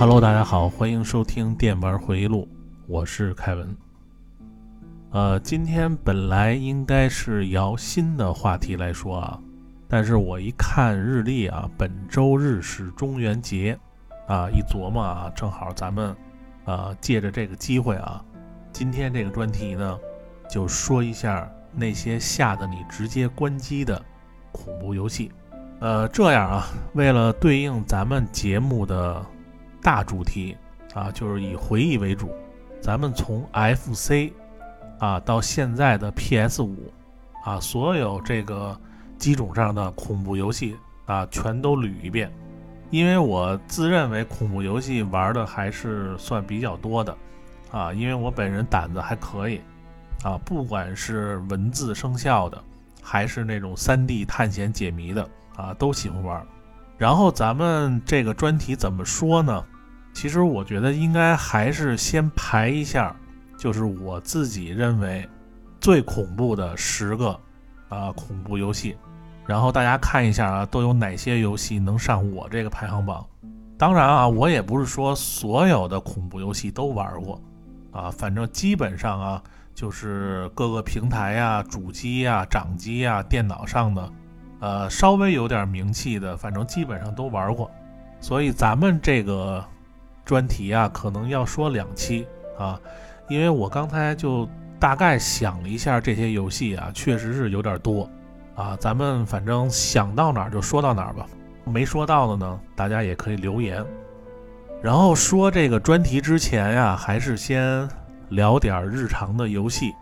Hello，大家好，欢迎收听电玩回忆录，我是凯文。呃，今天本来应该是摇新的话题来说啊，但是我一看日历啊，本周日是中元节啊，一琢磨啊，正好咱们啊借着这个机会啊，今天这个专题呢，就说一下那些吓得你直接关机的恐怖游戏。呃，这样啊，为了对应咱们节目的。大主题啊，就是以回忆为主。咱们从 FC 啊到现在的 PS 五啊，所有这个机种上的恐怖游戏啊，全都捋一遍。因为我自认为恐怖游戏玩的还是算比较多的啊，因为我本人胆子还可以啊，不管是文字生效的，还是那种 3D 探险解谜的啊，都喜欢玩。然后咱们这个专题怎么说呢？其实我觉得应该还是先排一下，就是我自己认为最恐怖的十个啊恐怖游戏，然后大家看一下啊都有哪些游戏能上我这个排行榜。当然啊，我也不是说所有的恐怖游戏都玩过啊，反正基本上啊就是各个平台呀、主机呀、掌机呀、电脑上的。呃，稍微有点名气的，反正基本上都玩过，所以咱们这个专题啊，可能要说两期啊，因为我刚才就大概想了一下这些游戏啊，确实是有点多啊，咱们反正想到哪儿就说到哪儿吧，没说到的呢，大家也可以留言。然后说这个专题之前呀，还是先聊点日常的游戏。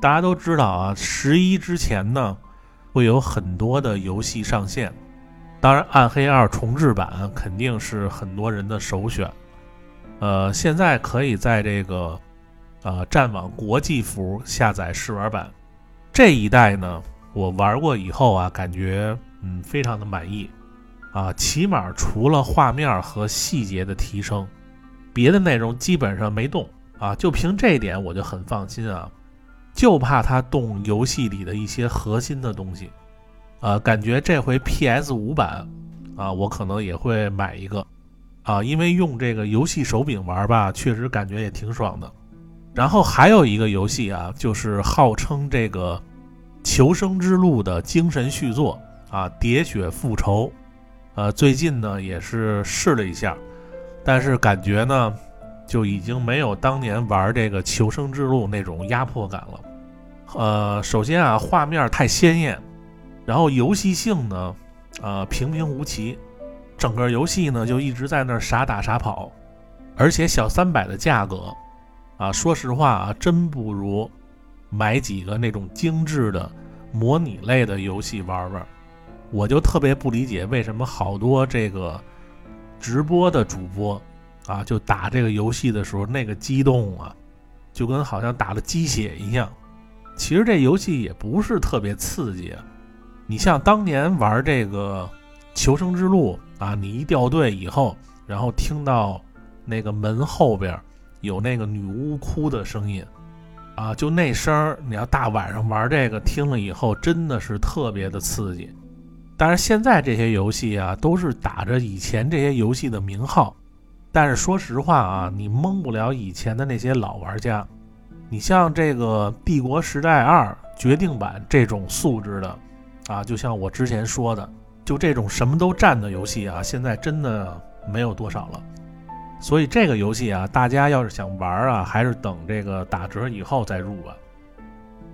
大家都知道啊，十一之前呢。会有很多的游戏上线，当然《暗黑二》重置版肯定是很多人的首选。呃，现在可以在这个呃战网国际服下载试玩版。这一代呢，我玩过以后啊，感觉嗯非常的满意啊，起码除了画面和细节的提升，别的内容基本上没动啊，就凭这一点我就很放心啊。就怕它动游戏里的一些核心的东西，啊，感觉这回 PS 五版啊，我可能也会买一个，啊，因为用这个游戏手柄玩吧，确实感觉也挺爽的。然后还有一个游戏啊，就是号称这个《求生之路》的精神续作啊，《喋血复仇》。呃，最近呢也是试了一下，但是感觉呢就已经没有当年玩这个《求生之路》那种压迫感了。呃，首先啊，画面太鲜艳，然后游戏性呢，呃，平平无奇，整个游戏呢就一直在那傻打傻跑，而且小三百的价格，啊，说实话啊，真不如买几个那种精致的模拟类的游戏玩玩。我就特别不理解为什么好多这个直播的主播啊，就打这个游戏的时候那个激动啊，就跟好像打了鸡血一样。其实这游戏也不是特别刺激，你像当年玩这个《求生之路》啊，你一掉队以后，然后听到那个门后边有那个女巫哭的声音，啊，就那声儿，你要大晚上玩这个，听了以后真的是特别的刺激。但是现在这些游戏啊，都是打着以前这些游戏的名号，但是说实话啊，你蒙不了以前的那些老玩家。你像这个《帝国时代二》决定版这种素质的，啊，就像我之前说的，就这种什么都占的游戏啊，现在真的没有多少了。所以这个游戏啊，大家要是想玩啊，还是等这个打折以后再入吧。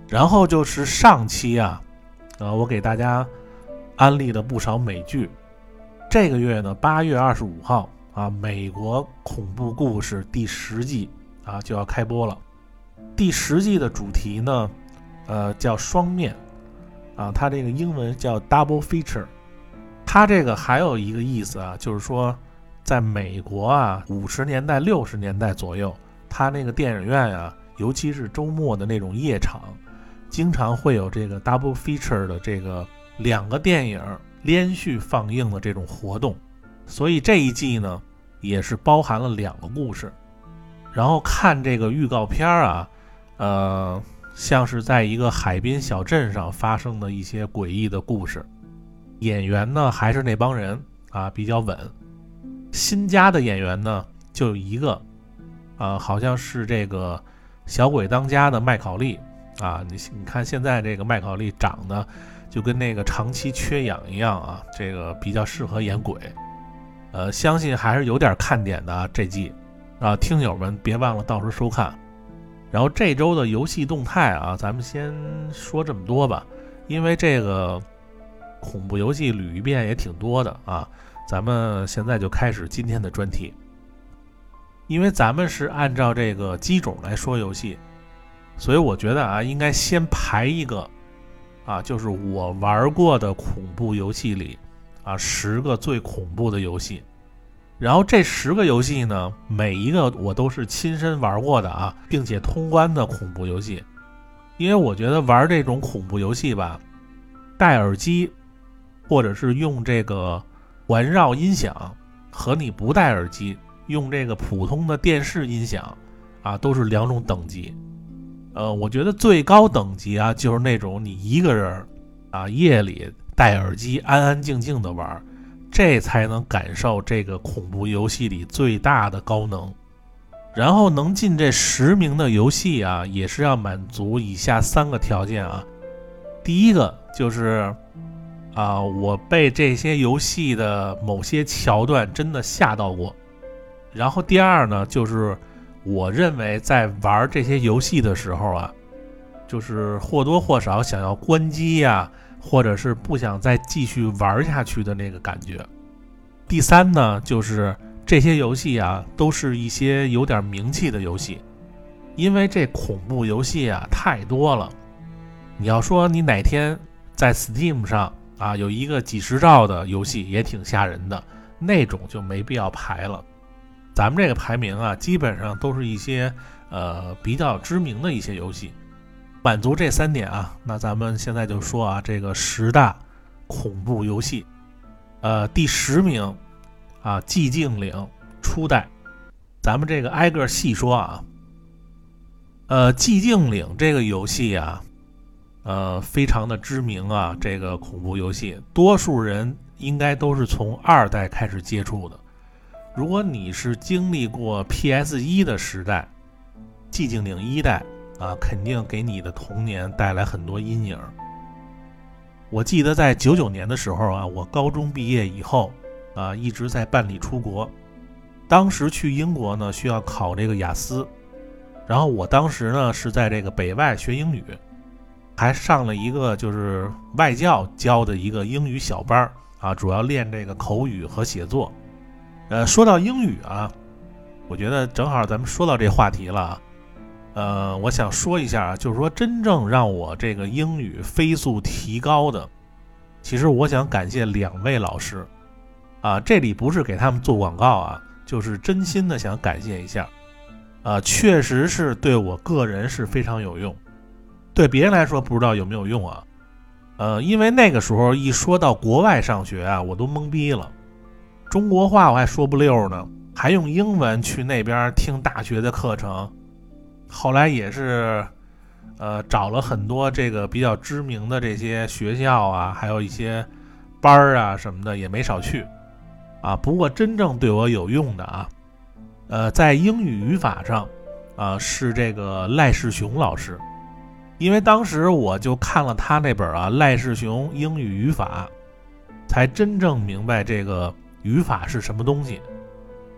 然后就是上期啊，呃，我给大家安利了不少美剧。这个月呢，八月二十五号啊，美国恐怖故事第十季啊就要开播了。第十季的主题呢，呃，叫双面，啊，它这个英文叫 double feature。它这个还有一个意思啊，就是说，在美国啊，五十年代、六十年代左右，它那个电影院啊，尤其是周末的那种夜场，经常会有这个 double feature 的这个两个电影连续放映的这种活动。所以这一季呢，也是包含了两个故事。然后看这个预告片啊。呃，像是在一个海滨小镇上发生的一些诡异的故事，演员呢还是那帮人啊，比较稳。新加的演员呢就有一个，啊，好像是这个小鬼当家的麦考利啊。你你看现在这个麦考利长得就跟那个长期缺氧一样啊，这个比较适合演鬼。呃，相信还是有点看点的啊，这季啊，听友们别忘了到时候收看。然后这周的游戏动态啊，咱们先说这么多吧，因为这个恐怖游戏捋一遍也挺多的啊。咱们现在就开始今天的专题，因为咱们是按照这个机种来说游戏，所以我觉得啊，应该先排一个啊，就是我玩过的恐怖游戏里啊十个最恐怖的游戏。然后这十个游戏呢，每一个我都是亲身玩过的啊，并且通关的恐怖游戏。因为我觉得玩这种恐怖游戏吧，戴耳机或者是用这个环绕音响，和你不戴耳机用这个普通的电视音响啊，都是两种等级。呃，我觉得最高等级啊，就是那种你一个人啊，夜里戴耳机安安静静的玩。这才能感受这个恐怖游戏里最大的高能，然后能进这十名的游戏啊，也是要满足以下三个条件啊。第一个就是啊，我被这些游戏的某些桥段真的吓到过。然后第二呢，就是我认为在玩这些游戏的时候啊，就是或多或少想要关机呀。或者是不想再继续玩下去的那个感觉。第三呢，就是这些游戏啊，都是一些有点名气的游戏，因为这恐怖游戏啊太多了。你要说你哪天在 Steam 上啊有一个几十兆的游戏也挺吓人的，那种就没必要排了。咱们这个排名啊，基本上都是一些呃比较知名的一些游戏。满足这三点啊，那咱们现在就说啊，这个十大恐怖游戏，呃，第十名啊，《寂静岭》初代，咱们这个挨个细说啊。呃，《寂静岭》这个游戏啊，呃，非常的知名啊，这个恐怖游戏，多数人应该都是从二代开始接触的。如果你是经历过 PS 一的时代，《寂静岭》一代。啊，肯定给你的童年带来很多阴影。我记得在九九年的时候啊，我高中毕业以后啊，一直在办理出国。当时去英国呢，需要考这个雅思。然后我当时呢是在这个北外学英语，还上了一个就是外教教的一个英语小班啊，主要练这个口语和写作。呃，说到英语啊，我觉得正好咱们说到这话题了啊。呃，我想说一下啊，就是说真正让我这个英语飞速提高的，其实我想感谢两位老师，啊，这里不是给他们做广告啊，就是真心的想感谢一下，啊，确实是对我个人是非常有用，对别人来说不知道有没有用啊，呃，因为那个时候一说到国外上学啊，我都懵逼了，中国话我还说不溜呢，还用英文去那边听大学的课程。后来也是，呃，找了很多这个比较知名的这些学校啊，还有一些班儿啊什么的，也没少去，啊。不过真正对我有用的啊，呃，在英语语法上，啊，是这个赖世雄老师，因为当时我就看了他那本啊《赖世雄英语语法》，才真正明白这个语法是什么东西，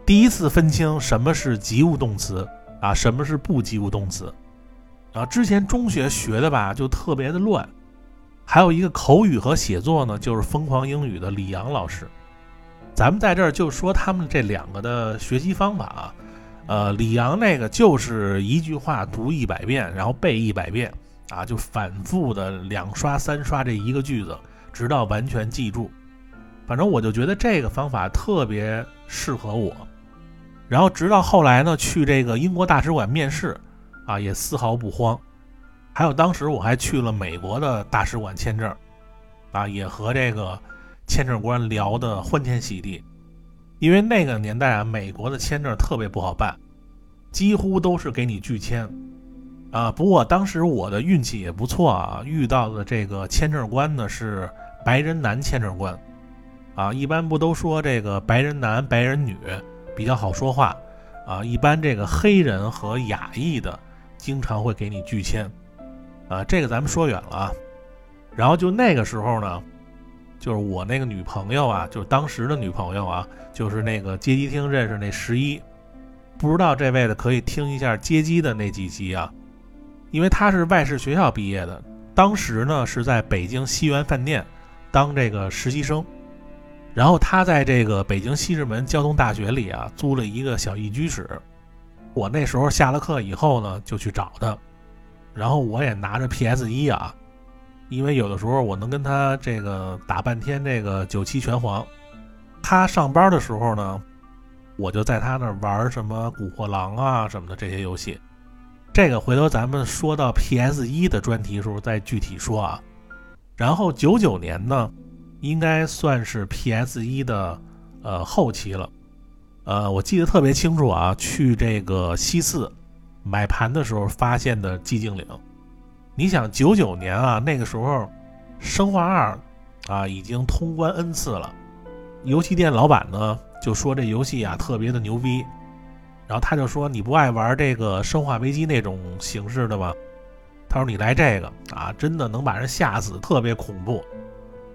第一次分清什么是及物动词。啊，什么是不及物动词？啊，之前中学学的吧，就特别的乱。还有一个口语和写作呢，就是疯狂英语的李阳老师。咱们在这儿就说他们这两个的学习方法啊。呃，李阳那个就是一句话读一百遍，然后背一百遍，啊，就反复的两刷三刷这一个句子，直到完全记住。反正我就觉得这个方法特别适合我。然后直到后来呢，去这个英国大使馆面试，啊，也丝毫不慌。还有当时我还去了美国的大使馆签证，啊，也和这个签证官聊得欢天喜地。因为那个年代啊，美国的签证特别不好办，几乎都是给你拒签。啊，不过当时我的运气也不错啊，遇到的这个签证官呢是白人男签证官。啊，一般不都说这个白人男、白人女比较好说话啊？一般这个黑人和亚裔的经常会给你拒签啊。这个咱们说远了啊。然后就那个时候呢，就是我那个女朋友啊，就是当时的女朋友啊，就是那个街机厅认识那十一，不知道这位的可以听一下街机的那几集啊，因为他是外事学校毕业的，当时呢是在北京西园饭店当这个实习生。然后他在这个北京西直门交通大学里啊租了一个小一居室，我那时候下了课以后呢就去找他，然后我也拿着 PS 一啊，因为有的时候我能跟他这个打半天这个九七拳皇，他上班的时候呢，我就在他那玩什么古惑狼啊什么的这些游戏，这个回头咱们说到 PS 一的专题时候再具体说啊，然后九九年呢。应该算是 PS 一的呃后期了，呃，我记得特别清楚啊，去这个西四买盘的时候发现的寂静岭。你想九九年啊，那个时候生化二啊已经通关 N 次了，游戏店老板呢就说这游戏啊特别的牛逼，然后他就说你不爱玩这个生化危机那种形式的吗？他说你来这个啊，真的能把人吓死，特别恐怖。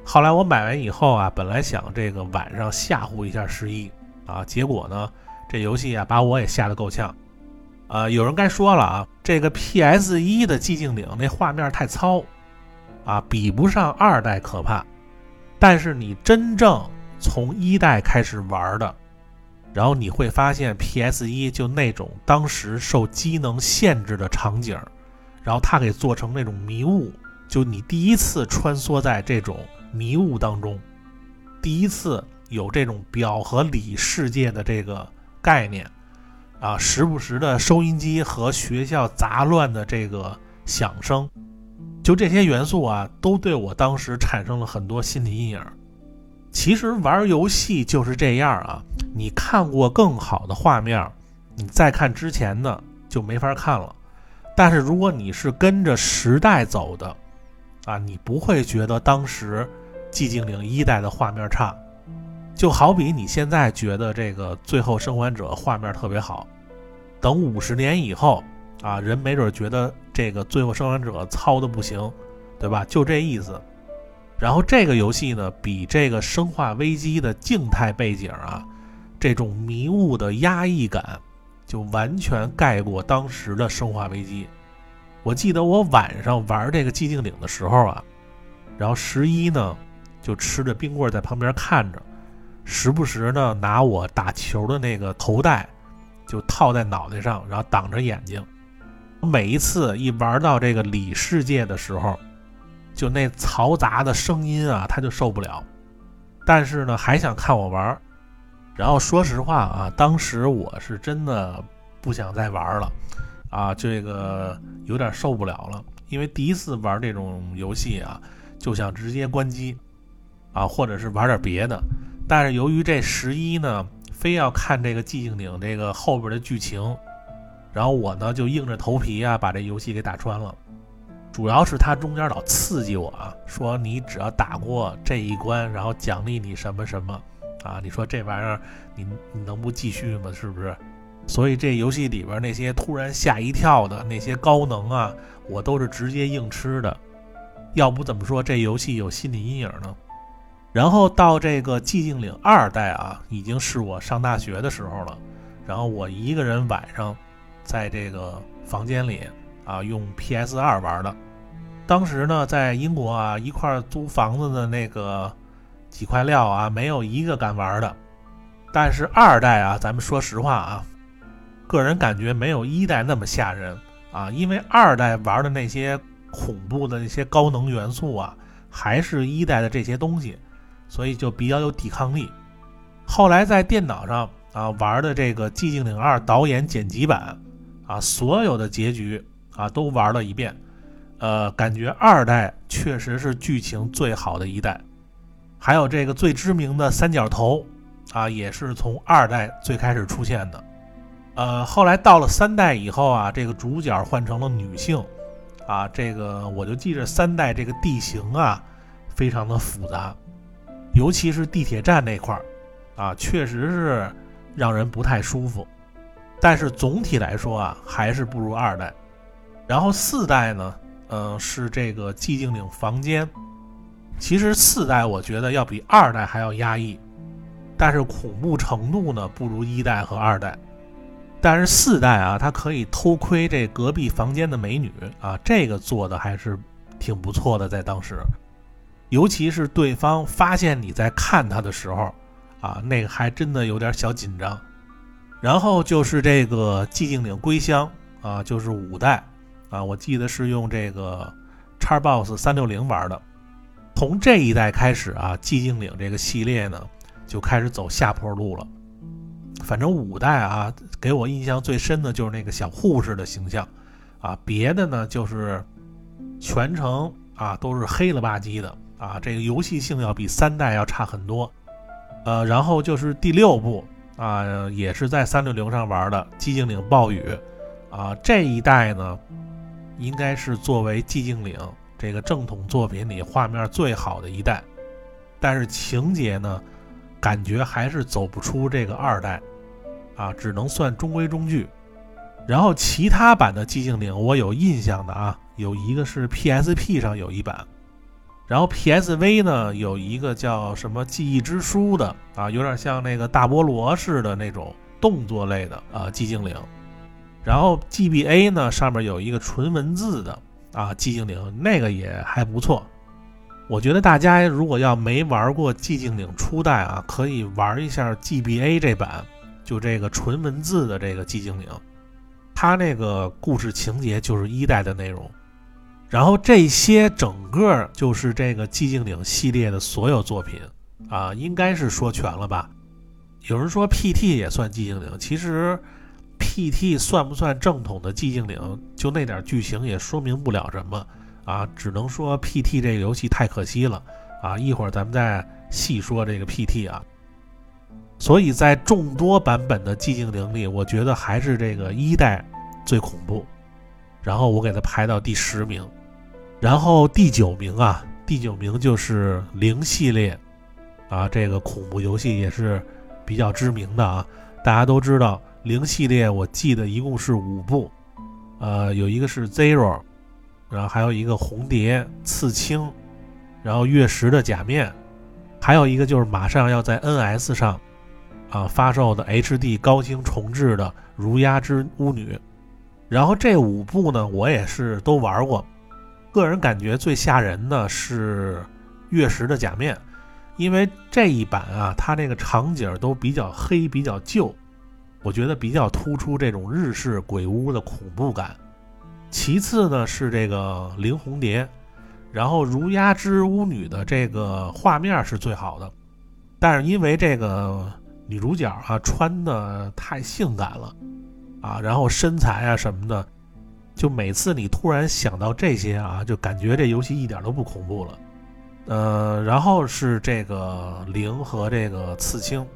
后来我买完以后啊，本来想这个晚上吓唬一下十一啊，结果呢，这游戏啊把我也吓得够呛。啊，有人该说了啊，这个 PS 一的寂静岭那画面太糙，啊，比不上二代可怕。但是你真正从一代开始玩的，然后你会发现 PS 一就那种当时受机能限制的场景，然后它给做成那种迷雾，就你第一次穿梭在这种。迷雾当中，第一次有这种表和里世界的这个概念啊，时不时的收音机和学校杂乱的这个响声，就这些元素啊，都对我当时产生了很多心理阴影。其实玩游戏就是这样啊，你看过更好的画面，你再看之前的就没法看了。但是如果你是跟着时代走的啊，你不会觉得当时。寂静岭一代的画面差，就好比你现在觉得这个最后生还者画面特别好，等五十年以后啊，人没准觉得这个最后生还者糙的不行，对吧？就这意思。然后这个游戏呢，比这个生化危机的静态背景啊，这种迷雾的压抑感，就完全盖过当时的生化危机。我记得我晚上玩这个寂静岭的时候啊，然后十一呢。就吃着冰棍在旁边看着，时不时呢拿我打球的那个头戴，就套在脑袋上，然后挡着眼睛。每一次一玩到这个里世界的时候，就那嘈杂的声音啊，他就受不了。但是呢，还想看我玩。然后说实话啊，当时我是真的不想再玩了，啊，这个有点受不了了。因为第一次玩这种游戏啊，就想直接关机。啊，或者是玩点别的，但是由于这十一呢，非要看这个寂静岭这个后边的剧情，然后我呢就硬着头皮啊把这游戏给打穿了。主要是他中间老刺激我啊，说你只要打过这一关，然后奖励你什么什么啊，你说这玩意儿你你能不继续吗？是不是？所以这游戏里边那些突然吓一跳的那些高能啊，我都是直接硬吃的。要不怎么说这游戏有心理阴影呢？然后到这个寂静岭二代啊，已经是我上大学的时候了。然后我一个人晚上，在这个房间里啊，用 PS 二玩的。当时呢，在英国啊，一块租房子的那个几块料啊，没有一个敢玩的。但是二代啊，咱们说实话啊，个人感觉没有一代那么吓人啊，因为二代玩的那些恐怖的那些高能元素啊，还是一代的这些东西。所以就比较有抵抗力。后来在电脑上啊玩的这个《寂静岭二》导演剪辑版啊，所有的结局啊都玩了一遍。呃，感觉二代确实是剧情最好的一代。还有这个最知名的三角头啊，也是从二代最开始出现的。呃，后来到了三代以后啊，这个主角换成了女性啊，这个我就记着三代这个地形啊非常的复杂。尤其是地铁站那块儿，啊，确实是让人不太舒服。但是总体来说啊，还是不如二代。然后四代呢，嗯，是这个寂静岭房间。其实四代我觉得要比二代还要压抑，但是恐怖程度呢不如一代和二代。但是四代啊，它可以偷窥这隔壁房间的美女啊，这个做的还是挺不错的，在当时。尤其是对方发现你在看他的时候，啊，那个还真的有点小紧张。然后就是这个寂静岭归乡啊，就是五代啊，我记得是用这个 Xbox 三六零玩的。从这一代开始啊，寂静岭这个系列呢就开始走下坡路了。反正五代啊，给我印象最深的就是那个小护士的形象啊，别的呢就是全程啊都是黑了吧唧的。啊，这个游戏性要比三代要差很多，呃，然后就是第六部啊，也是在三六零上玩的《寂静岭暴雨》，啊，这一代呢，应该是作为寂静岭这个正统作品里画面最好的一代，但是情节呢，感觉还是走不出这个二代，啊，只能算中规中矩。然后其他版的寂静岭，我有印象的啊，有一个是 PSP 上有一版。然后 PSV 呢有一个叫什么记忆之书的啊，有点像那个大菠萝似的那种动作类的啊寂静岭。然后 GBA 呢上面有一个纯文字的啊寂静岭，那个也还不错。我觉得大家如果要没玩过寂静岭初代啊，可以玩一下 GBA 这版，就这个纯文字的这个寂静岭，它那个故事情节就是一代的内容。然后这些整个就是这个寂静岭系列的所有作品啊，应该是说全了吧？有人说 PT 也算寂静岭，其实 PT 算不算正统的寂静岭，就那点剧情也说明不了什么啊，只能说 PT 这个游戏太可惜了啊！一会儿咱们再细说这个 PT 啊。所以在众多版本的寂静岭里，我觉得还是这个一代最恐怖，然后我给它排到第十名。然后第九名啊，第九名就是零系列，啊，这个恐怖游戏也是比较知名的啊。大家都知道零系列，我记得一共是五部，呃，有一个是 Zero，然后还有一个红蝶、刺青，然后月食的假面，还有一个就是马上要在 NS 上啊发售的 HD 高清重制的《如鸦之巫女》。然后这五部呢，我也是都玩过。个人感觉最吓人的是月食的假面，因为这一版啊，它那个场景都比较黑、比较旧，我觉得比较突出这种日式鬼屋的恐怖感。其次呢是这个灵红蝶，然后如鸦之巫女的这个画面是最好的，但是因为这个女主角啊穿的太性感了啊，然后身材啊什么的。就每次你突然想到这些啊，就感觉这游戏一点都不恐怖了。呃，然后是这个零和这个刺青，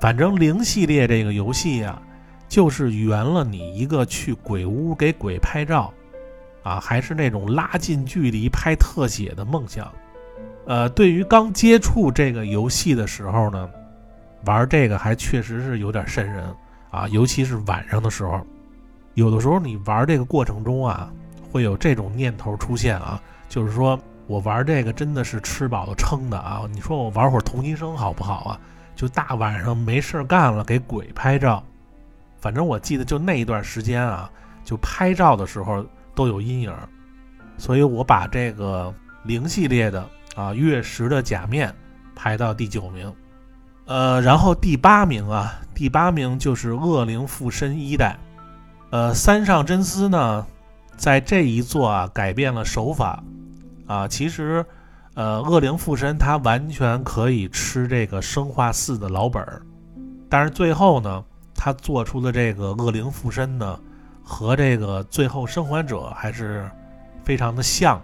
反正零系列这个游戏啊，就是圆了你一个去鬼屋给鬼拍照，啊，还是那种拉近距离拍特写的梦想。呃，对于刚接触这个游戏的时候呢，玩这个还确实是有点瘆人啊，尤其是晚上的时候。有的时候你玩这个过程中啊，会有这种念头出现啊，就是说我玩这个真的是吃饱了撑的啊。你说我玩会儿同期声好不好啊？就大晚上没事干了给鬼拍照，反正我记得就那一段时间啊，就拍照的时候都有阴影，所以我把这个零系列的啊月食的假面排到第九名，呃，然后第八名啊，第八名就是恶灵附身一代。呃，三上真司呢，在这一座啊改变了手法，啊，其实，呃，恶灵附身他完全可以吃这个生化四的老本儿，但是最后呢，他做出的这个恶灵附身呢，和这个最后生还者还是非常的像，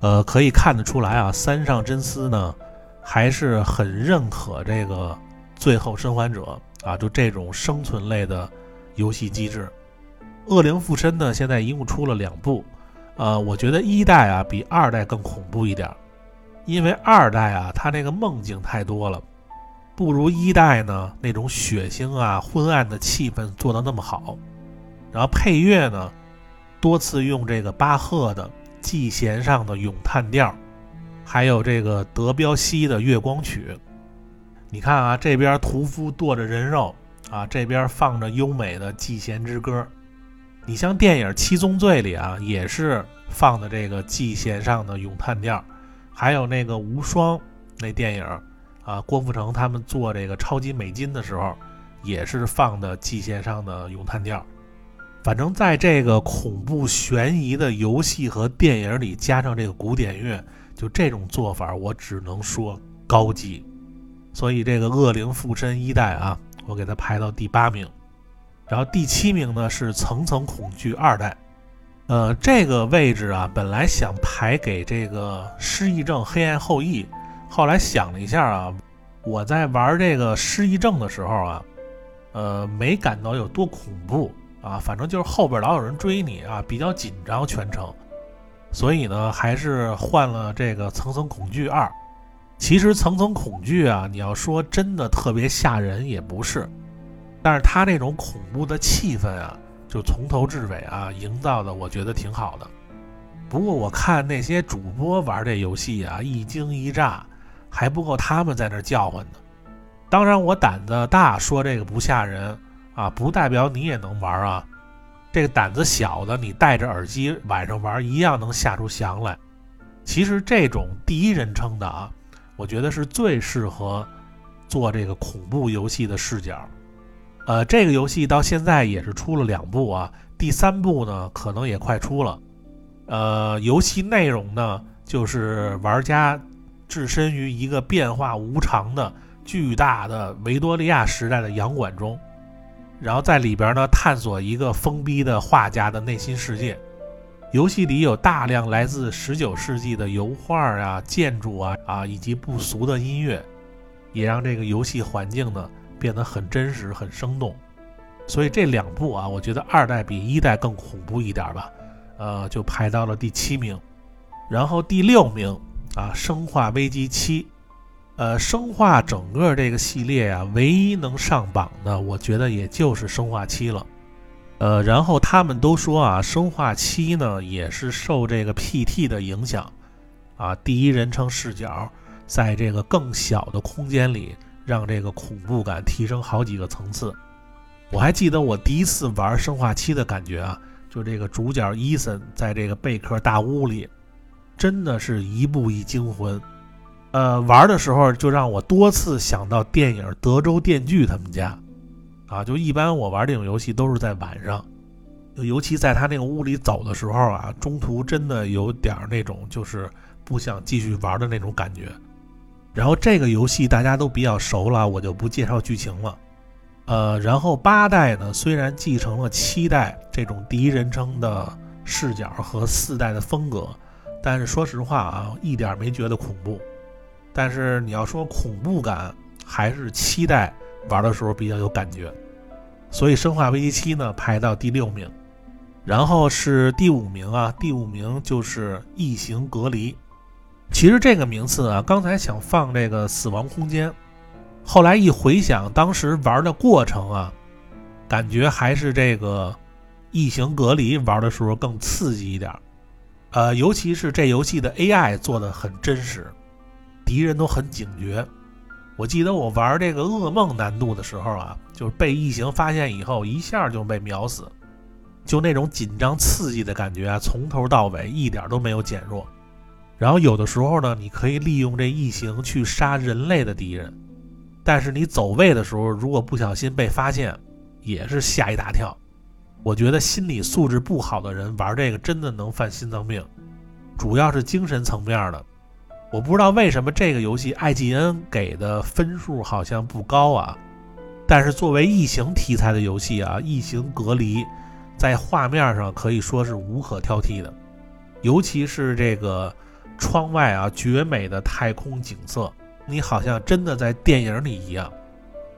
呃，可以看得出来啊，三上真司呢还是很认可这个最后生还者啊，就这种生存类的。游戏机制，《恶灵附身》呢，现在一共出了两部，呃，我觉得一代啊比二代更恐怖一点。因为二代啊，它那个梦境太多了，不如一代呢那种血腥啊、昏暗的气氛做得那么好。然后配乐呢，多次用这个巴赫的《季弦上的咏叹调》，还有这个德彪西的《月光曲》。你看啊，这边屠夫剁着人肉啊，这边放着优美的《季弦之歌》。你像电影《七宗罪》里啊，也是放的这个《季弦上的咏叹调》。还有那个无双那电影啊，郭富城他们做这个超级美金的时候，也是放的《季弦上的咏叹调》。反正在这个恐怖悬疑的游戏和电影里加上这个古典乐，就这种做法，我只能说高级。所以这个《恶灵附身一代》啊，我给它排到第八名。然后第七名呢是《层层恐惧二代》。呃，这个位置啊，本来想排给这个失忆症黑暗后裔，后来想了一下啊，我在玩这个失忆症的时候啊，呃，没感到有多恐怖啊，反正就是后边老有人追你啊，比较紧张全程，所以呢，还是换了这个层层恐惧二。其实层层恐惧啊，你要说真的特别吓人也不是，但是他那种恐怖的气氛啊。就从头至尾啊，营造的我觉得挺好的。不过我看那些主播玩这游戏啊，一惊一乍，还不够他们在那叫唤呢。当然我胆子大，说这个不吓人啊，不代表你也能玩啊。这个胆子小的，你戴着耳机晚上玩一样能吓出翔来。其实这种第一人称的啊，我觉得是最适合做这个恐怖游戏的视角。呃，这个游戏到现在也是出了两部啊，第三部呢可能也快出了。呃，游戏内容呢就是玩家置身于一个变化无常的巨大的维多利亚时代的洋馆中，然后在里边呢探索一个封闭的画家的内心世界。游戏里有大量来自十九世纪的油画啊、建筑啊啊以及不俗的音乐，也让这个游戏环境呢。变得很真实、很生动，所以这两部啊，我觉得二代比一代更恐怖一点吧，呃，就排到了第七名。然后第六名啊，《生化危机七》，呃，生化整个这个系列呀，唯一能上榜的，我觉得也就是《生化七》了。呃，然后他们都说啊，《生化七》呢也是受这个 PT 的影响啊，第一人称视角，在这个更小的空间里。让这个恐怖感提升好几个层次。我还记得我第一次玩《生化七》的感觉啊，就这个主角伊森在这个贝壳大屋里，真的是一步一惊魂。呃，玩的时候就让我多次想到电影《德州电锯》他们家。啊，就一般我玩这种游戏都是在晚上，尤其在他那个屋里走的时候啊，中途真的有点那种就是不想继续玩的那种感觉。然后这个游戏大家都比较熟了，我就不介绍剧情了。呃，然后八代呢，虽然继承了七代这种第一人称的视角和四代的风格，但是说实话啊，一点没觉得恐怖。但是你要说恐怖感，还是七代玩的时候比较有感觉。所以《生化危机七》呢排到第六名，然后是第五名啊，第五名就是《异形隔离》。其实这个名次啊，刚才想放这个《死亡空间》，后来一回想，当时玩的过程啊，感觉还是这个《异形隔离》玩的时候更刺激一点。呃，尤其是这游戏的 AI 做的很真实，敌人都很警觉。我记得我玩这个噩梦难度的时候啊，就是被异形发现以后，一下就被秒死，就那种紧张刺激的感觉啊，从头到尾一点都没有减弱。然后有的时候呢，你可以利用这异形去杀人类的敌人，但是你走位的时候，如果不小心被发现，也是吓一大跳。我觉得心理素质不好的人玩这个真的能犯心脏病，主要是精神层面的。我不知道为什么这个游戏 IGN 给的分数好像不高啊，但是作为异形题材的游戏啊，异形隔离在画面上可以说是无可挑剔的，尤其是这个。窗外啊，绝美的太空景色，你好像真的在电影里一样。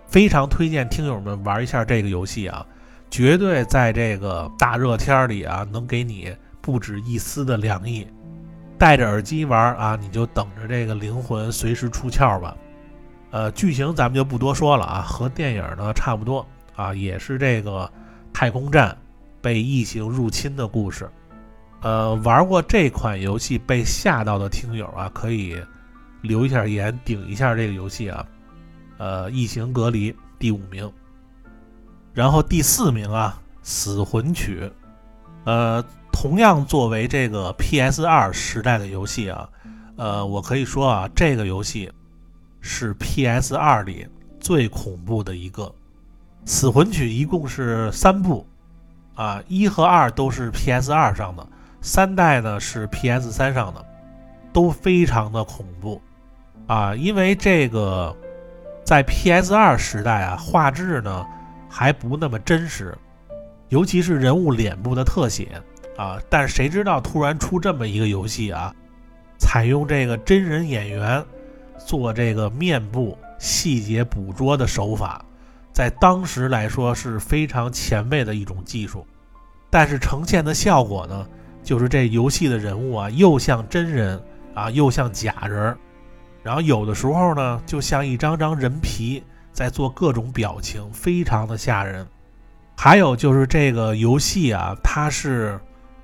非常推荐听友们玩一下这个游戏啊，绝对在这个大热天里啊，能给你不止一丝的凉意。戴着耳机玩啊，你就等着这个灵魂随时出窍吧。呃，剧情咱们就不多说了啊，和电影呢差不多啊，也是这个太空站被异形入侵的故事。呃，玩过这款游戏被吓到的听友啊，可以留一下言，顶一下这个游戏啊。呃，异形隔离第五名，然后第四名啊，死魂曲，呃，同样作为这个 PS 二时代的游戏啊，呃，我可以说啊，这个游戏是 PS 二里最恐怖的一个。死魂曲一共是三部，啊，一和二都是 PS 二上的，三代呢是 PS 三上的，都非常的恐怖，啊，因为这个。在 PS 二时代啊，画质呢还不那么真实，尤其是人物脸部的特写啊。但谁知道突然出这么一个游戏啊，采用这个真人演员做这个面部细节捕捉的手法，在当时来说是非常前卫的一种技术。但是呈现的效果呢，就是这游戏的人物啊，又像真人啊，又像假人。然后有的时候呢，就像一张张人皮在做各种表情，非常的吓人。还有就是这个游戏啊，它是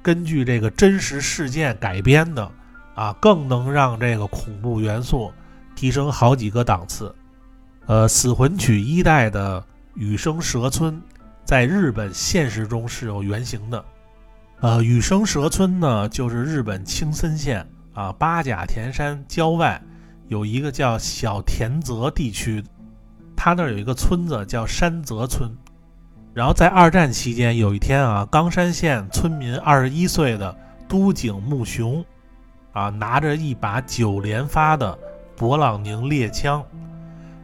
根据这个真实事件改编的啊，更能让这个恐怖元素提升好几个档次。呃，《死魂曲》一代的羽生蛇村在日本现实中是有原型的。呃，羽生蛇村呢，就是日本青森县啊八甲田山郊外。有一个叫小田泽地区，他那儿有一个村子叫山泽村。然后在二战期间，有一天啊，冈山县村民二十一岁的都井木雄，啊，拿着一把九连发的勃朗宁猎枪，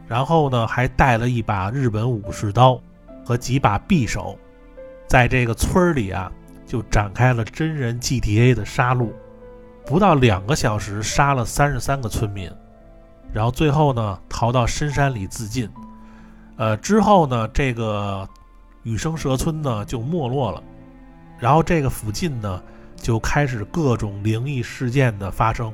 然后呢，还带了一把日本武士刀和几把匕首，在这个村里啊，就展开了真人 GTA 的杀戮，不到两个小时，杀了三十三个村民。然后最后呢，逃到深山里自尽。呃，之后呢，这个羽生蛇村呢就没落了。然后这个附近呢就开始各种灵异事件的发生，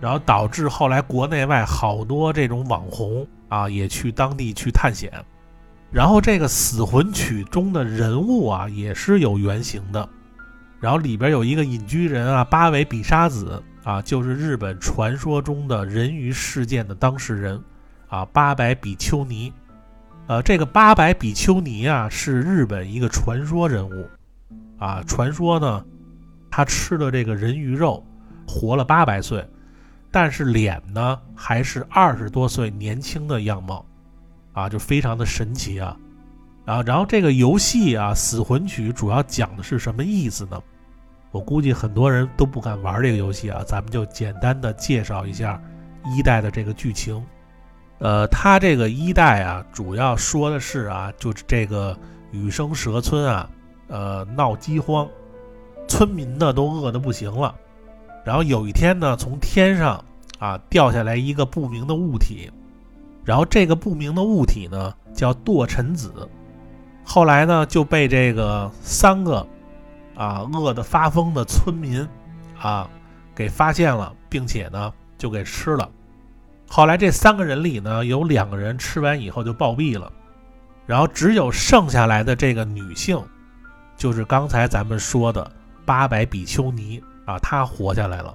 然后导致后来国内外好多这种网红啊也去当地去探险。然后这个死魂曲中的人物啊也是有原型的。然后里边有一个隐居人啊，八尾比沙子。啊，就是日本传说中的人鱼事件的当事人，啊，八百比丘尼，呃，这个八百比丘尼啊，是日本一个传说人物，啊，传说呢，他吃了这个人鱼肉，活了八百岁，但是脸呢还是二十多岁年轻的样貌，啊，就非常的神奇啊，啊，然后这个游戏啊，《死魂曲》主要讲的是什么意思呢？我估计很多人都不敢玩这个游戏啊，咱们就简单的介绍一下一代的这个剧情。呃，它这个一代啊，主要说的是啊，就是这个雨生蛇村啊，呃，闹饥荒，村民呢都饿得不行了。然后有一天呢，从天上啊掉下来一个不明的物体，然后这个不明的物体呢叫堕尘子，后来呢就被这个三个。啊，饿得发疯的村民，啊，给发现了，并且呢，就给吃了。后来这三个人里呢，有两个人吃完以后就暴毙了，然后只有剩下来的这个女性，就是刚才咱们说的八百比丘尼啊，她活下来了。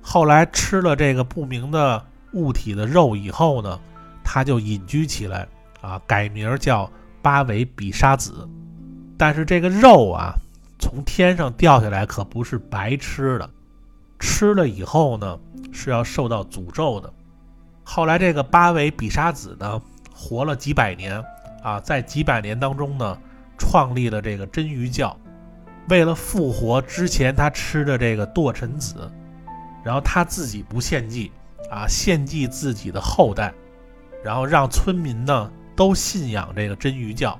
后来吃了这个不明的物体的肉以后呢，她就隐居起来啊，改名叫八尾比沙子。但是这个肉啊。从天上掉下来可不是白吃的，吃了以后呢是要受到诅咒的。后来这个八尾比沙子呢活了几百年啊，在几百年当中呢创立了这个真鱼教，为了复活之前他吃的这个堕尘子，然后他自己不献祭啊，献祭自己的后代，然后让村民呢都信仰这个真鱼教，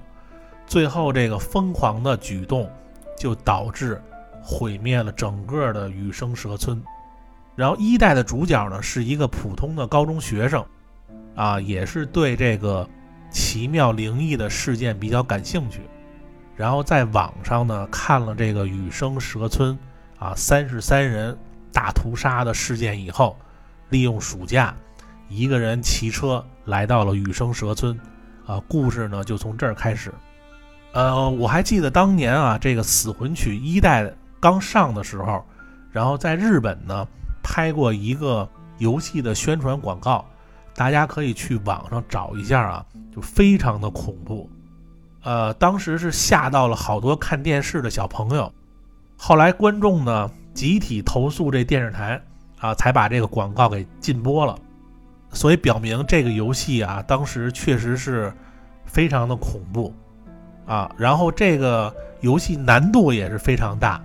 最后这个疯狂的举动。就导致毁灭了整个的羽生蛇村。然后一代的主角呢是一个普通的高中学生，啊，也是对这个奇妙灵异的事件比较感兴趣。然后在网上呢看了这个雨生蛇村啊三十三人大屠杀的事件以后，利用暑假，一个人骑车来到了雨生蛇村，啊，故事呢就从这儿开始。呃，我还记得当年啊，这个《死魂曲》一代刚上的时候，然后在日本呢拍过一个游戏的宣传广告，大家可以去网上找一下啊，就非常的恐怖。呃，当时是吓到了好多看电视的小朋友，后来观众呢集体投诉这电视台啊，才把这个广告给禁播了。所以表明这个游戏啊，当时确实是非常的恐怖啊。然后这个游戏难度也是非常大，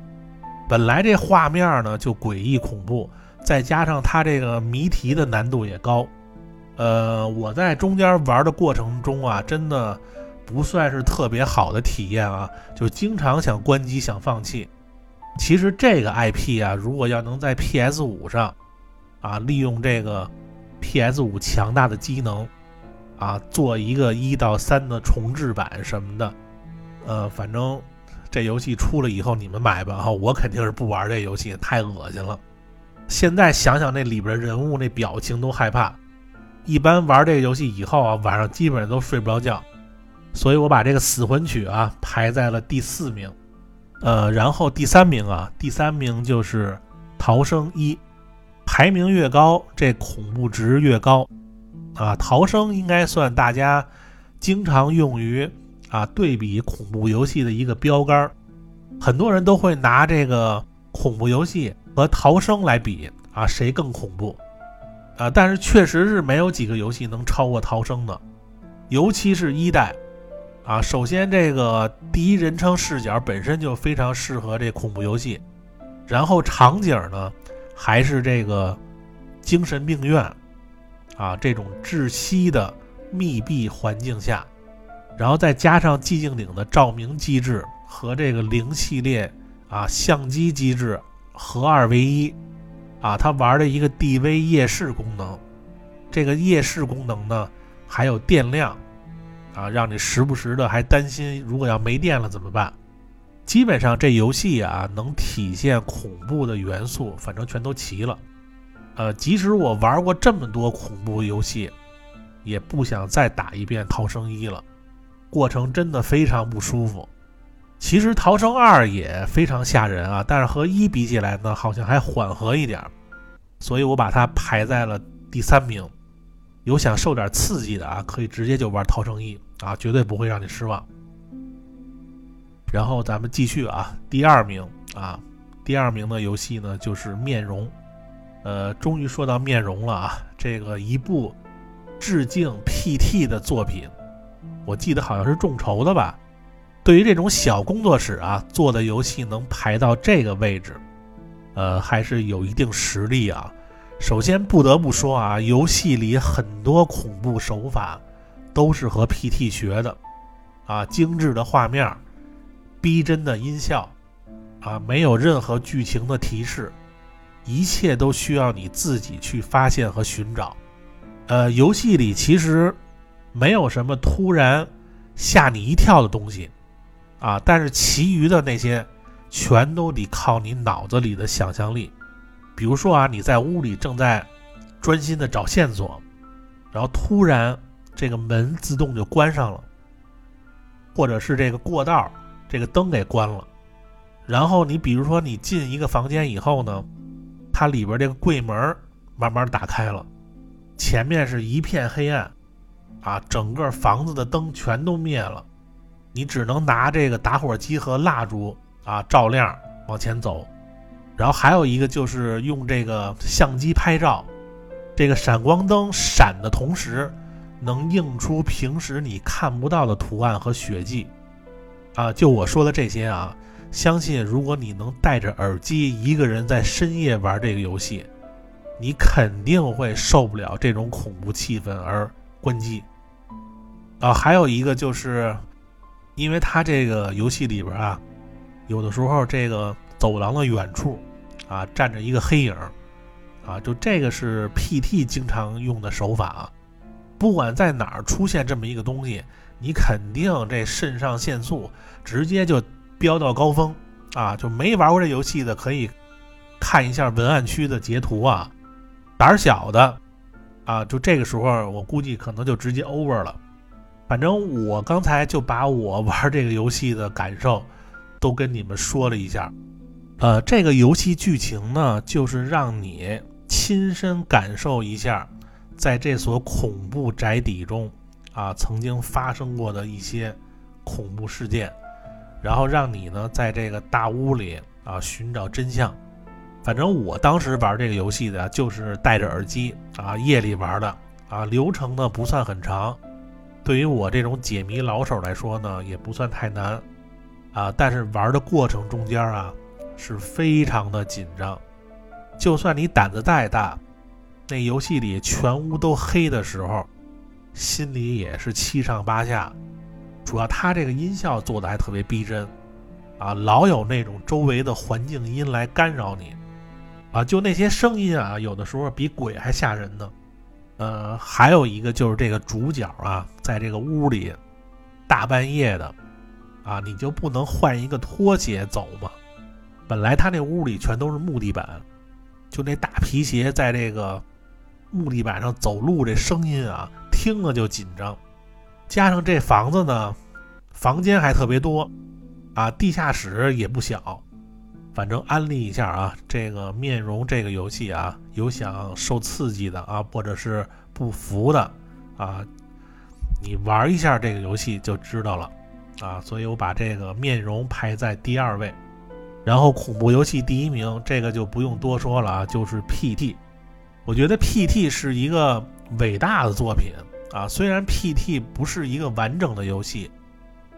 本来这画面呢就诡异恐怖，再加上它这个谜题的难度也高。呃，我在中间玩的过程中啊，真的。不算是特别好的体验啊，就经常想关机想放弃。其实这个 IP 啊，如果要能在 PS 五上啊，利用这个 PS 五强大的机能啊，做一个一到三的重置版什么的，呃，反正这游戏出了以后你们买吧哈，我肯定是不玩这游戏，太恶心了。现在想想那里边人物那表情都害怕。一般玩这个游戏以后啊，晚上基本上都睡不着觉。所以我把这个死魂曲啊排在了第四名，呃，然后第三名啊，第三名就是逃生一，排名越高，这恐怖值越高，啊，逃生应该算大家经常用于啊对比恐怖游戏的一个标杆，很多人都会拿这个恐怖游戏和逃生来比啊，谁更恐怖啊？但是确实是没有几个游戏能超过逃生的，尤其是一代。啊，首先这个第一人称视角本身就非常适合这恐怖游戏，然后场景呢还是这个精神病院啊这种窒息的密闭环境下，然后再加上寂静岭的照明机制和这个零系列啊相机机制合二为一啊，它玩的一个 DV 夜视功能，这个夜视功能呢还有电量。啊，让你时不时的还担心，如果要没电了怎么办？基本上这游戏啊，能体现恐怖的元素，反正全都齐了。呃，即使我玩过这么多恐怖游戏，也不想再打一遍《逃生一》了，过程真的非常不舒服。其实《逃生二》也非常吓人啊，但是和一比起来呢，好像还缓和一点，所以我把它排在了第三名。有想受点刺激的啊，可以直接就玩《逃生一》啊，绝对不会让你失望。然后咱们继续啊，第二名啊，第二名的游戏呢就是《面容》。呃，终于说到《面容》了啊，这个一部致敬 PT 的作品，我记得好像是众筹的吧。对于这种小工作室啊做的游戏能排到这个位置，呃，还是有一定实力啊。首先不得不说啊，游戏里很多恐怖手法都是和 PT 学的，啊，精致的画面，逼真的音效，啊，没有任何剧情的提示，一切都需要你自己去发现和寻找。呃，游戏里其实没有什么突然吓你一跳的东西，啊，但是其余的那些全都得靠你脑子里的想象力。比如说啊，你在屋里正在专心的找线索，然后突然这个门自动就关上了，或者是这个过道这个灯给关了，然后你比如说你进一个房间以后呢，它里边这个柜门慢慢打开了，前面是一片黑暗，啊，整个房子的灯全都灭了，你只能拿这个打火机和蜡烛啊照亮往前走。然后还有一个就是用这个相机拍照，这个闪光灯闪的同时，能映出平时你看不到的图案和血迹，啊，就我说的这些啊，相信如果你能戴着耳机一个人在深夜玩这个游戏，你肯定会受不了这种恐怖气氛而关机。啊，还有一个就是，因为它这个游戏里边啊，有的时候这个走廊的远处。啊，站着一个黑影啊，就这个是 PT 经常用的手法啊。不管在哪儿出现这么一个东西，你肯定这肾上腺素直接就飙到高峰啊！就没玩过这游戏的可以看一下文案区的截图啊，胆小的啊，就这个时候我估计可能就直接 over 了。反正我刚才就把我玩这个游戏的感受都跟你们说了一下。呃，这个游戏剧情呢，就是让你亲身感受一下，在这所恐怖宅邸中啊，曾经发生过的一些恐怖事件，然后让你呢在这个大屋里啊寻找真相。反正我当时玩这个游戏的，就是戴着耳机啊，夜里玩的啊，流程呢不算很长，对于我这种解谜老手来说呢，也不算太难啊，但是玩的过程中间啊。是非常的紧张，就算你胆子再大，那游戏里全屋都黑的时候，心里也是七上八下。主要它这个音效做的还特别逼真，啊，老有那种周围的环境音来干扰你，啊，就那些声音啊，有的时候比鬼还吓人呢。呃，还有一个就是这个主角啊，在这个屋里大半夜的，啊，你就不能换一个拖鞋走吗？本来他那屋里全都是木地板，就那大皮鞋在这个木地板上走路，这声音啊，听了就紧张。加上这房子呢，房间还特别多，啊，地下室也不小。反正安利一下啊，这个面容这个游戏啊，有想受刺激的啊，或者是不服的啊，你玩一下这个游戏就知道了啊。所以我把这个面容排在第二位。然后恐怖游戏第一名，这个就不用多说了啊，就是 PT。我觉得 PT 是一个伟大的作品啊，虽然 PT 不是一个完整的游戏，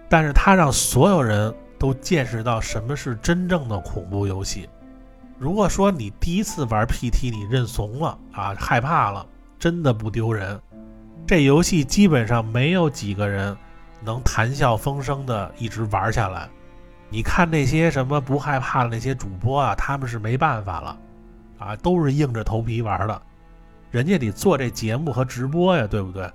但是它让所有人都见识到什么是真正的恐怖游戏。如果说你第一次玩 PT 你认怂了啊，害怕了，真的不丢人。这游戏基本上没有几个人能谈笑风生的一直玩下来。你看那些什么不害怕的那些主播啊，他们是没办法了，啊，都是硬着头皮玩的，人家得做这节目和直播呀，对不对？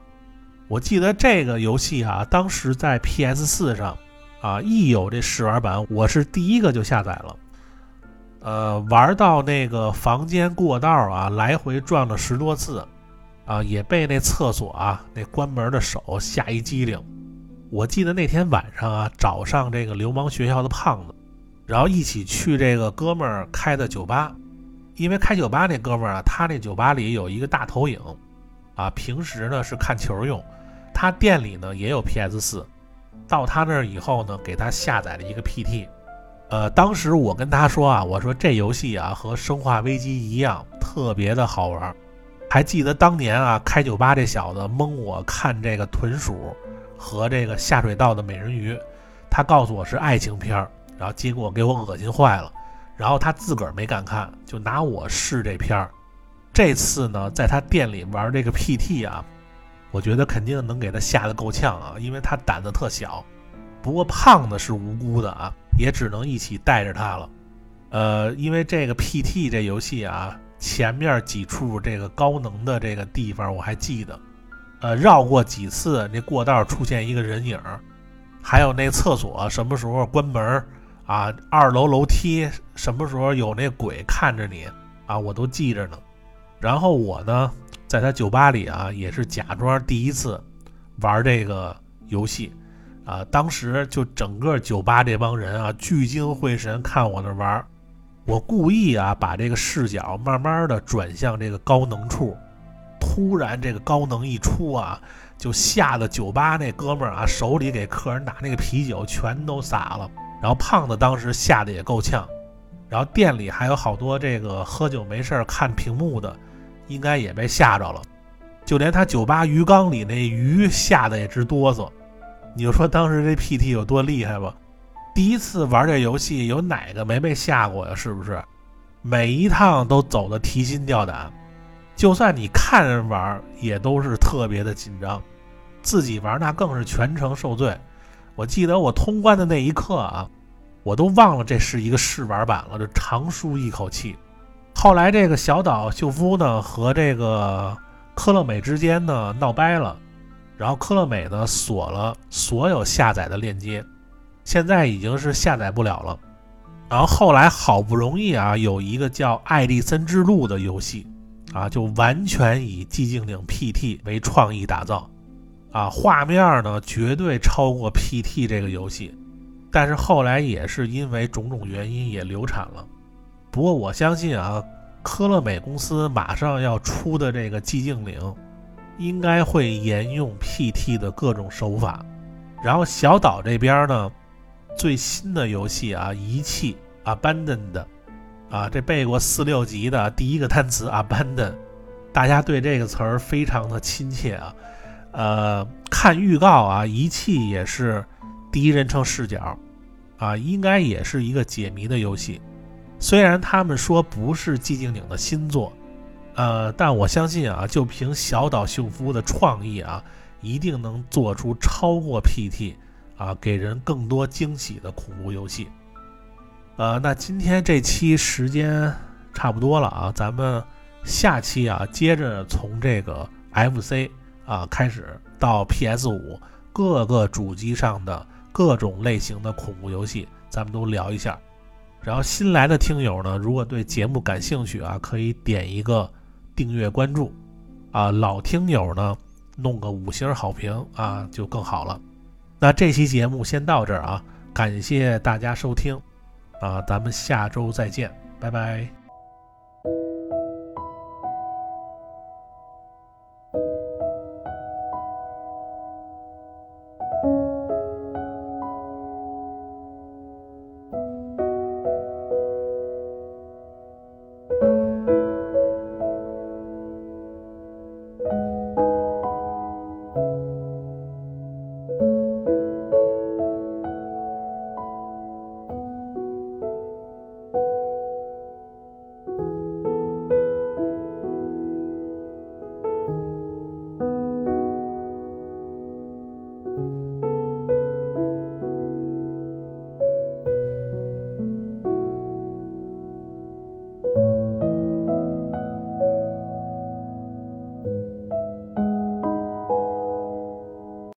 我记得这个游戏啊，当时在 PS 四上，啊，一有这试玩版，我是第一个就下载了，呃，玩到那个房间过道啊，来回转了十多次，啊，也被那厕所啊那关门的手吓一激灵。我记得那天晚上啊，找上这个流氓学校的胖子，然后一起去这个哥们儿开的酒吧。因为开酒吧那哥们儿啊，他那酒吧里有一个大投影，啊，平时呢是看球用。他店里呢也有 PS 四，到他那儿以后呢，给他下载了一个 PT。呃，当时我跟他说啊，我说这游戏啊和生化危机一样，特别的好玩。还记得当年啊，开酒吧这小子蒙我看这个豚鼠。和这个下水道的美人鱼，他告诉我是爱情片儿，然后结果给我恶心坏了，然后他自个儿没敢看，就拿我试这片儿。这次呢，在他店里玩这个 PT 啊，我觉得肯定能给他吓得够呛啊，因为他胆子特小。不过胖子是无辜的啊，也只能一起带着他了。呃，因为这个 PT 这游戏啊，前面几处这个高能的这个地方我还记得。呃，绕过几次那过道出现一个人影，还有那厕所什么时候关门啊？二楼楼梯什么时候有那鬼看着你啊？我都记着呢。然后我呢，在他酒吧里啊，也是假装第一次玩这个游戏啊。当时就整个酒吧这帮人啊，聚精会神看我那玩。我故意啊，把这个视角慢慢的转向这个高能处。突然，这个高能一出啊，就吓得酒吧那哥们儿啊，手里给客人拿那个啤酒全都洒了。然后胖子当时吓得也够呛。然后店里还有好多这个喝酒没事儿看屏幕的，应该也被吓着了。就连他酒吧鱼缸里那鱼吓得也直哆嗦。你就说当时这 PT 有多厉害吧？第一次玩这游戏，有哪个没被吓过呀？是不是？每一趟都走得提心吊胆。就算你看人玩，也都是特别的紧张，自己玩那更是全程受罪。我记得我通关的那一刻啊，我都忘了这是一个试玩版了，就长舒一口气。后来这个小岛秀夫呢和这个科乐美之间呢闹掰了，然后科乐美呢锁了所有下载的链接，现在已经是下载不了了。然后后来好不容易啊，有一个叫《爱丽森之路》的游戏，啊，就完全以寂静岭 PT 为创意打造，啊，画面呢绝对超过 PT 这个游戏，但是后来也是因为种种原因也流产了。不过我相信啊，科乐美公司马上要出的这个寂静岭，应该会沿用 PT 的各种手法。然后小岛这边呢？最新的游戏啊，遗弃 abandoned，啊，这背过四六级的第一个单词 abandon，大家对这个词儿非常的亲切啊。呃，看预告啊，遗弃也是第一人称视角，啊，应该也是一个解谜的游戏。虽然他们说不是寂静岭的新作，呃，但我相信啊，就凭小岛秀夫的创意啊，一定能做出超过 PT。啊，给人更多惊喜的恐怖游戏。呃，那今天这期时间差不多了啊，咱们下期啊，接着从这个 FC 啊开始到 PS 五各个主机上的各种类型的恐怖游戏，咱们都聊一下。然后新来的听友呢，如果对节目感兴趣啊，可以点一个订阅关注啊。老听友呢，弄个五星好评啊，就更好了。那这期节目先到这儿啊，感谢大家收听，啊，咱们下周再见，拜拜。